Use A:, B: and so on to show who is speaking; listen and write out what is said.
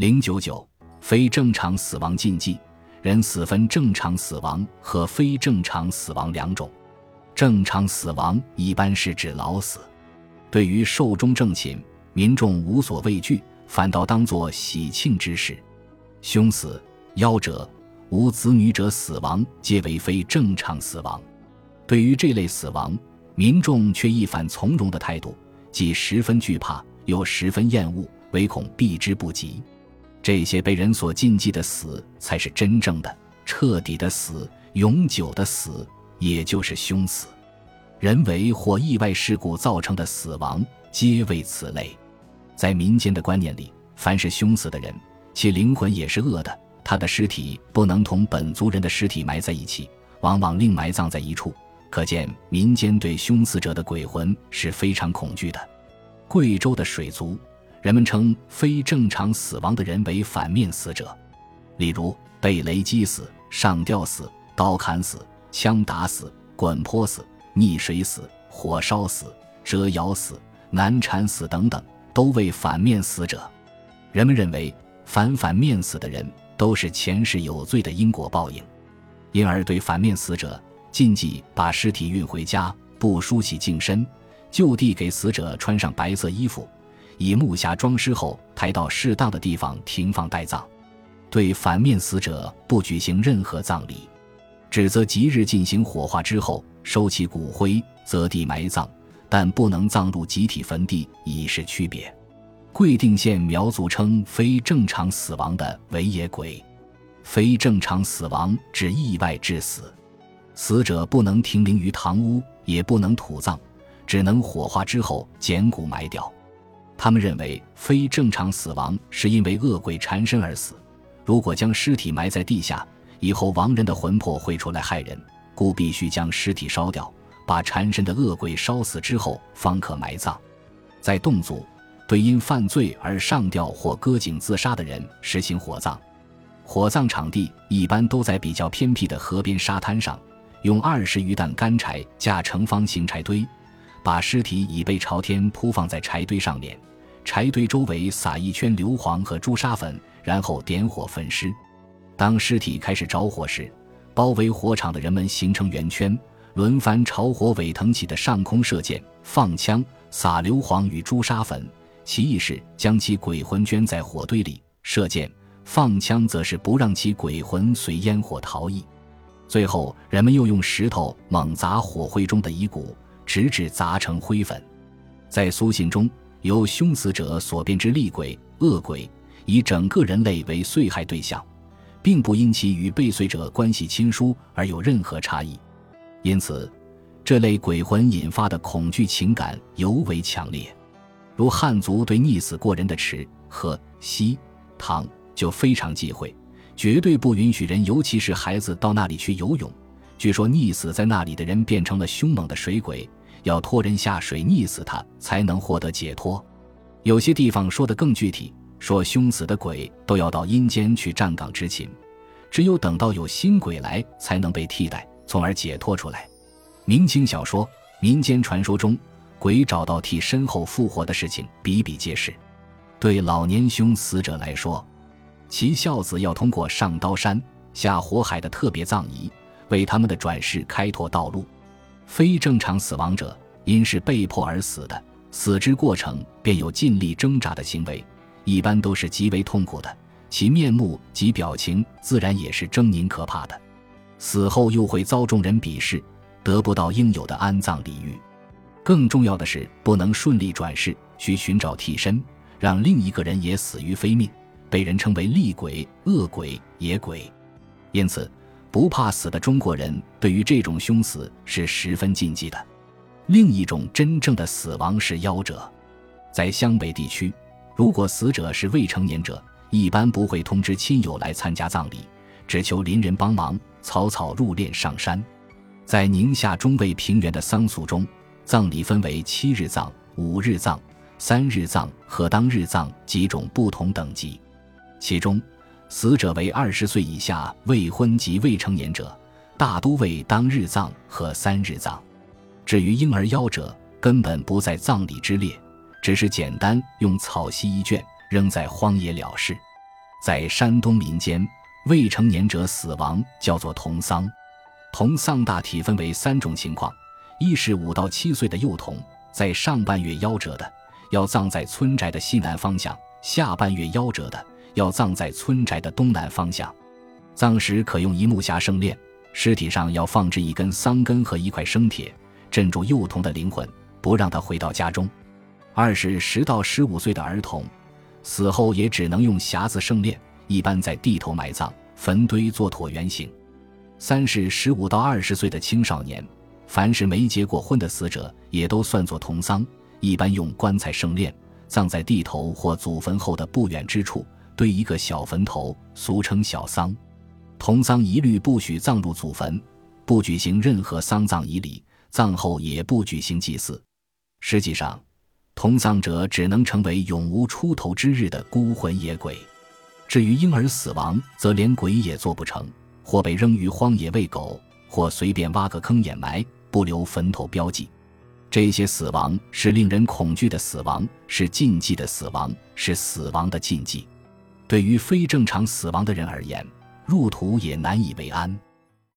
A: 零九九，非正常死亡禁忌。人死分正常死亡和非正常死亡两种。正常死亡一般是指老死，对于寿终正寝，民众无所畏惧，反倒当作喜庆之事。凶死、夭折、无子女者死亡，皆为非正常死亡。对于这类死亡，民众却一反从容的态度，既十分惧怕，又十分厌恶，唯恐避之不及。这些被人所禁忌的死，才是真正的、彻底的死，永久的死，也就是凶死。人为或意外事故造成的死亡，皆为此类。在民间的观念里，凡是凶死的人，其灵魂也是恶的，他的尸体不能同本族人的尸体埋在一起，往往另埋葬在一处。可见民间对凶死者的鬼魂是非常恐惧的。贵州的水族。人们称非正常死亡的人为反面死者，例如被雷击死、上吊死、刀砍死、枪打死、滚泼死、溺水死、火烧死、折腰死、难产死等等，都为反面死者。人们认为，反反面死的人都是前世有罪的因果报应，因而对反面死者禁忌把尸体运回家，不梳洗净身，就地给死者穿上白色衣服。以木匣装尸后，抬到适当的地方停放待葬。对反面死者不举行任何葬礼，只择吉日进行火化之后收其骨灰，择地埋葬，但不能葬入集体坟地，以示区别。贵定县苗族称非正常死亡的为野鬼。非正常死亡指意外致死，死者不能停灵于堂屋，也不能土葬，只能火化之后捡骨埋掉。他们认为非正常死亡是因为恶鬼缠身而死，如果将尸体埋在地下，以后亡人的魂魄会出来害人，故必须将尸体烧掉，把缠身的恶鬼烧死之后方可埋葬。在侗族，对因犯罪而上吊或割颈自杀的人实行火葬，火葬场地一般都在比较偏僻的河边沙滩上，用二十余担干柴架成方形柴堆，把尸体椅背朝天铺放在柴堆上面。柴堆周围撒一圈硫磺和朱砂粉，然后点火焚尸。当尸体开始着火时，包围火场的人们形成圆圈，轮番朝火尾腾起的上空射箭、放枪、撒硫磺与朱砂粉。其意是将其鬼魂圈在火堆里，射箭、放枪则是不让其鬼魂随烟火逃逸。最后，人们又用石头猛砸火灰中的遗骨，直至砸成灰粉。在苏信中。由凶死者所变之厉鬼、恶鬼，以整个人类为遂害对象，并不因其与被随者关系亲疏而有任何差异。因此，这类鬼魂引发的恐惧情感尤为强烈。如汉族对溺死过人的池、河、西、塘就非常忌讳，绝对不允许人，尤其是孩子到那里去游泳。据说溺死在那里的人变成了凶猛的水鬼。要拖人下水溺死他，才能获得解脱。有些地方说的更具体，说凶死的鬼都要到阴间去站岗执勤，只有等到有新鬼来，才能被替代，从而解脱出来。明清小说、民间传说中，鬼找到替身后复活的事情比比皆是。对老年凶死者来说，其孝子要通过上刀山、下火海的特别葬仪，为他们的转世开拓道路。非正常死亡者，因是被迫而死的，死之过程便有尽力挣扎的行为，一般都是极为痛苦的，其面目及表情自然也是狰狞可怕的。死后又会遭众人鄙视，得不到应有的安葬礼遇。更重要的是，不能顺利转世，需寻找替身，让另一个人也死于非命，被人称为厉鬼、恶鬼、野鬼。因此。不怕死的中国人对于这种凶死是十分禁忌的。另一种真正的死亡是夭折，在湘北地区，如果死者是未成年者，一般不会通知亲友来参加葬礼，只求邻人帮忙，草草入殓上山。在宁夏中卫平原的丧俗中，葬礼分为七日葬、五日葬、三日葬和当日葬几种不同等级，其中。死者为二十岁以下未婚及未成年者，大都为当日葬和三日葬。至于婴儿夭折，根本不在葬礼之列，只是简单用草席一卷扔在荒野了事。在山东民间，未成年者死亡叫做童丧。童丧大体分为三种情况：一是五到七岁的幼童，在上半月夭折的，要葬在村宅的西南方向；下半月夭折的，要葬在村宅的东南方向。葬时可用一木匣盛殓，尸体上要放置一根桑根和一块生铁，镇住幼童的灵魂，不让他回到家中。二是十到十五岁的儿童，死后也只能用匣子盛殓，一般在地头埋葬，坟堆做椭圆形。三是十五到二十岁的青少年，凡是没结过婚的死者，也都算作童丧，一般用棺材盛殓，葬在地头或祖坟后的不远之处，堆一个小坟头，俗称小丧。同丧一律不许葬入祖坟，不举行任何丧葬仪礼，葬后也不举行祭祀。实际上，同丧者只能成为永无出头之日的孤魂野鬼。至于婴儿死亡，则连鬼也做不成。或被扔于荒野喂狗，或随便挖个坑掩埋，不留坟头标记。这些死亡是令人恐惧的死亡，是禁忌的死亡，是死亡的禁忌。对于非正常死亡的人而言，入土也难以为安。